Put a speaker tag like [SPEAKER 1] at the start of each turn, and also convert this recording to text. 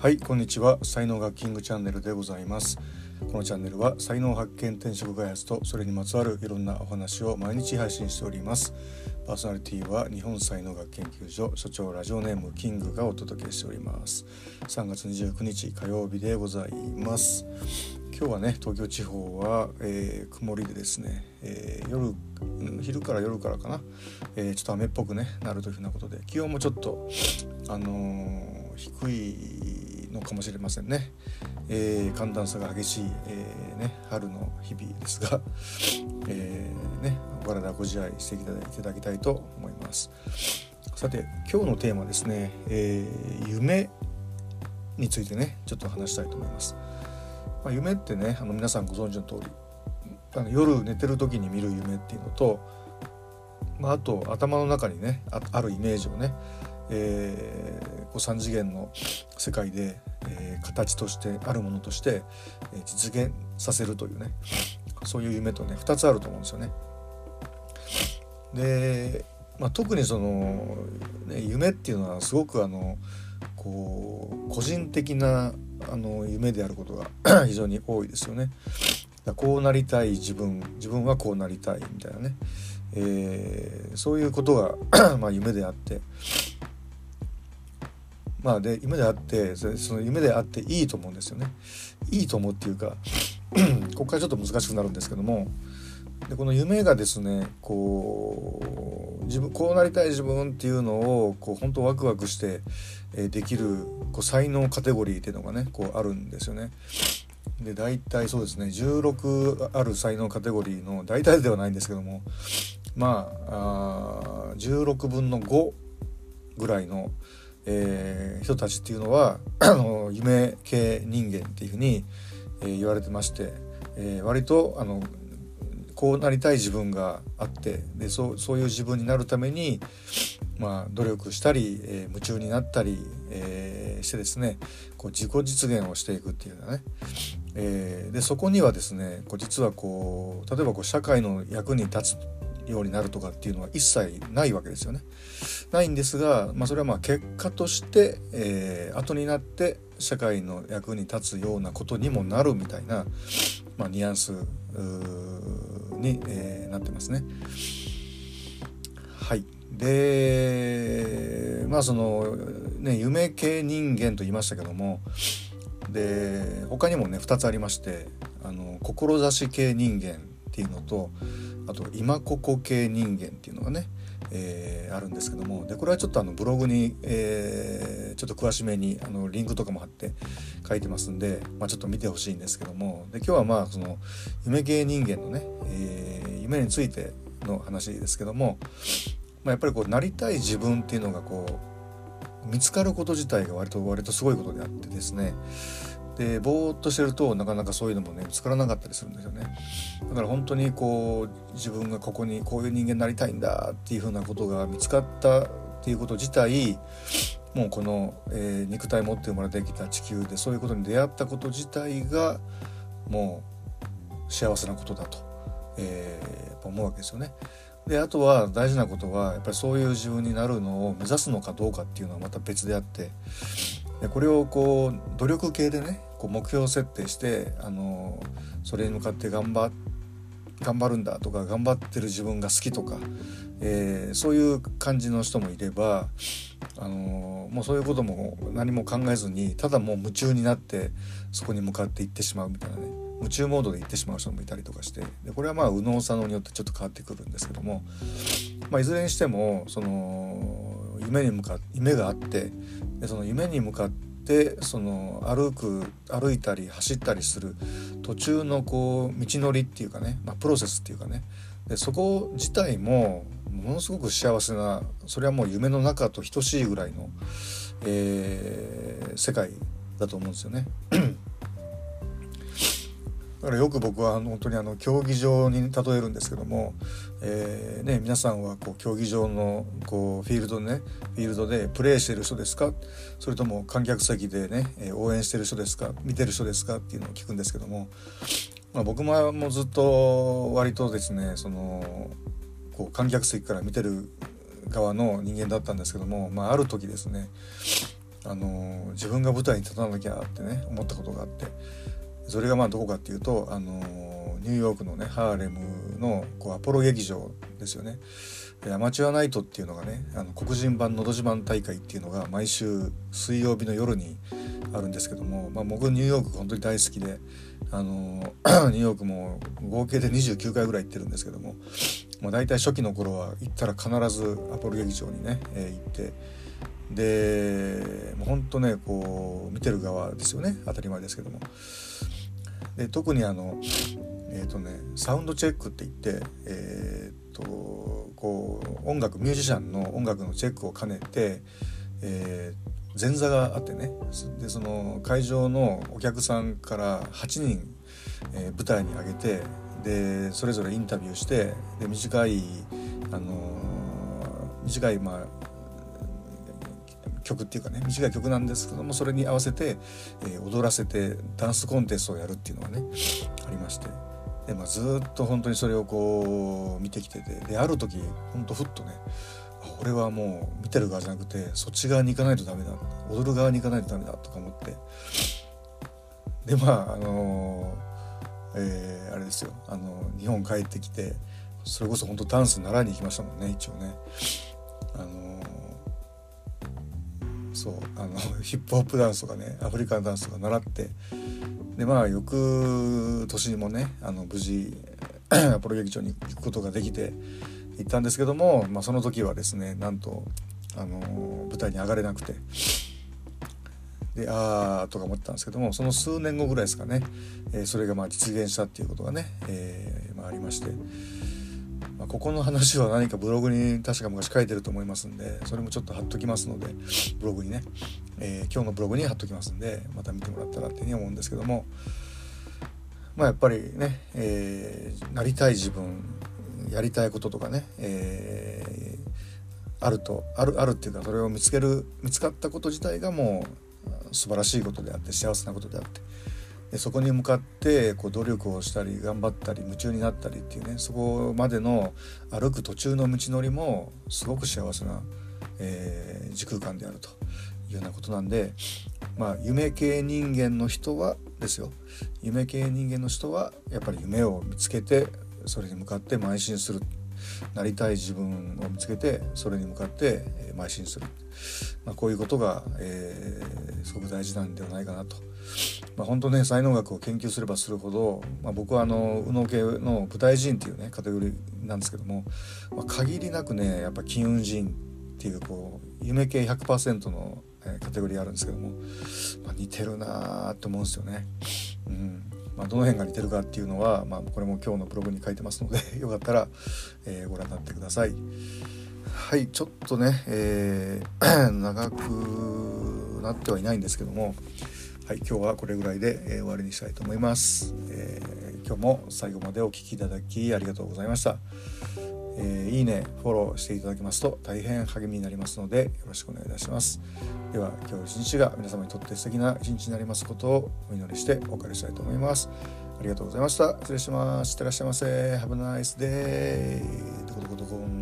[SPEAKER 1] はいこんにちは。才能学キングチャンネルでございます。このチャンネルは才能発見転職開発とそれにまつわるいろんなお話を毎日配信しております。パーソナリティは日本才能学研究所所長ラジオネームキングがお届けしております。3月29日火曜日でございます。今日はね東京地方は、えー、曇りでですね、えー、夜昼から夜からかな、えー、ちょっと雨っぽくねなるというふうなことで気温もちょっとあの低いのかもしれませんね、え寒暖差が激しい、えね、春の日々ですが、えーね、お体ご自愛していただきたいと思います。さて今日のテーマですね、え夢についてねちょっと話したいと思います。まあ、夢ってねあの皆さんご存知の通りあの夜寝てる時に見る夢っていうのと、まあ、あと頭の中にねあるイメージをね、えー、こう3次元の世界で、えー、形としてあるものとして、えー、実現させるというねそういう夢とね2つあると思うんですよね。で、まあ、特にその、ね、夢っていうのはすごくあのこう個人的なあの夢であることが 非常に多いですよね。こうなりたい自分自分はこうなりたいみたいなね、えー、そういうことが まあ夢であってまあで夢であってその夢であっていいと思うんですよね。いいと思うっていうか ここからちょっと難しくなるんですけどもでこの夢がですねこう自分こうなりたい自分っていうのをこう本当ワクワクして、え、できるこう才能カテゴリーっていうのがねこうあるんですよね。で大体そうですね16ある才能カテゴリーの大体ではないんですけどもまああ16分の5ぐらいの、えー、人たちっていうのは あの夢系人間っていうふうに、えー、言われてまして、えー、割とあのこうなりたい自分があってでそうそういう自分になるために、まあ、努力したり、え、夢中になったり、え、してですねこう自己実現をしていくっていうようなね、え、でそこにはですねこう実はこう例えばこう社会の役に立つようになるとかっていうのは一切ないわけですよね。ないんですが、まあ、それはまあ結果として、えー、後になって社会の役に立つようなことにもなるみたいな、まあ、ニュアンスに、えー、なってますね。はいでまあそのね夢系人間と言いましたけどもで他にもね2つありましてあの志系人間っていうのとあと今ここ系人間っていうのがねえー、あるんですけどもでこれはちょっとあのブログに、えー、ちょっと詳しめにあのリンクとかも貼って書いてますんで、まあ、ちょっと見てほしいんですけどもで今日はまあその夢系人間のね、えー、夢についての話ですけども、まあ、やっぱりこうなりたい自分っていうのがこう見つかること自体が割と割とすごいことであってですねでぼーっとしてるとなかなかそういうのもね見つからなかったりするんですよねだから本当にこう自分がここにこういう人間になりたいんだっていうふうなことが見つかったっていうこと自体もうこの、えー、肉体持って生まれてきた地球でそういうことに出会ったこと自体がもう幸せなことだと、えー、やっぱ思うわけですよね。であとは大事なことはやっぱりそういう自分になるのを目指すのかどうかっていうのはまた別であってでこれをこう努力系でねこう目標設定してあのそれに向かって頑張頑張るんだとか頑張ってる自分が好きとか、えー、そういう感じの人もいれば、あのもうそういうことも何も考えずにただもう夢中になってそこに向かっていってしまうみたいなね夢中モードで行ってしまう人もいたりとかしてでこれはまあ右脳左脳によってちょっと変わってくるんですけども、まあ、いずれにしてもその夢に向か夢があってでその夢に向かってでその歩く歩いたり走ったりする途中のこう道のりっていうかね、まあ、プロセスっていうかねでそこ自体もものすごく幸せなそれはもう夢の中と等しいぐらいの、えー、世界だと思うんですよね。だからよく僕は本当にあの競技場に例えるんですけども、えーね、皆さんはこう競技場のこうフィールドねフィールドでプレーしてる人ですか？それとも観客席でね応援してる人ですか？見てる人ですか？っていうのを聞くんですけども、まあ、僕ももうずっと割とですねそのこう観客席から見てる側の人間だったんですけども、まあ、ある時ですねあの自分が舞台に立たなきゃってね思ったことがあってそれがまあどこかっていうと、あのニューヨークのねハーレムのこうアポロ劇場ですよね。でアマチュアナイトっていうのがねあの黒人版のど自慢大会っていうのが毎週水曜日の夜にあるんですけども、まあ、僕ニューヨーク本当に大好きであの ニューヨークも合計で29回ぐらい行ってるんですけども、まあ、大体初期の頃は行ったら必ずアポロ劇場にね、えー、行ってでもう本当ねこう見てる側ですよね当たり前ですけども。で特にあのえーとね、サウンドチェックって言って、えーとこう音楽ミュージシャンの音楽のチェックを兼ねて、えー、前座があってねでその会場のお客さんから8人、えー、舞台に上げてでそれぞれインタビューしてで短い、あの、短いまあ曲っていうかね短い曲なんですけどもそれに合わせて、え、踊らせてダンスコンテストをやるっていうのがねありまして。で、まあ、ずっと本当にそれをこう見てきててである時本当ふっとね俺はもう見てる側じゃなくてそっち側に行かないとダメだ踊る側に行かないとダメだとか思って。でまああの、えー、あれですよ。あの日本帰ってきてそれこそ本当ダンス習いに行きましたもんね一応ね。あの、そうあの ヒップホップダンスとかねアフリカンダンスとか習ってでまあ翌年にもねあの無事 アポロ劇場に行くことができて行ったんですけども、まあ、その時はですねなんとあの舞台に上がれなくてでああとか思ってたんですけどもその数年後ぐらいですかね、えー、それがまあ実現したっていうことがね、えーまあ、ありまして、まあ、ここの話は何かブログに確か昔書いてると思いますんでそれもちょっと貼っときますのでブログにね、えー、今日のブログに貼っときますんでまた見てもらったらっていうふうに思うんですけども。まあやっぱりね、えー、なりたい自分やりたいこととかね、えー、あるとあるあるっていうかそれを見つける見つかったこと自体がもう素晴らしいことであって幸せなことであって。でそこに向かってこう努力をしたり頑張ったり夢中になったりっていうねそこまでの歩く途中の道のりもすごく幸せな、えー、時空間であるというようなことなんでまあ夢系人間の人はですよ。夢系人間の人はやっぱり夢を見つけてそれに向かって邁進する。なりたい自分を見つけてそれに向かって邁進する、まあ、こういうことが、えー、すごく大事なんではないかなと。まあ、本当ね才能学を研究すればするほど、まあ、僕はあの右脳系の舞台人っていうねカテゴリーなんですけども、まあ、限りなくねやっぱ金運人っていうこう夢系100%の、カテゴリーあるんですけども、まあ、似てるなーって思うんですよね。うんまあ、どの辺が似てるかっていうのは、まあ、これも今日のブログに書いてますので よかったら、えー、ご覧になってください。はいちょっとね、えー、長くなってはいないんですけども、はい、今日はこれぐらいで、えー、終わりにしたいと思います、えー、今日も最後までお聴きいただきありがとうございました。えー、いいねフォローしていただけますと大変励みになりますのでよろしくお願いいたします。では今日一日が皆様にとって素敵な一日になりますことをお祈りしてお別れしたいと思います。ありがとうございました。失礼します。いってらっしゃいませ。Have a nice day どこどこどこ。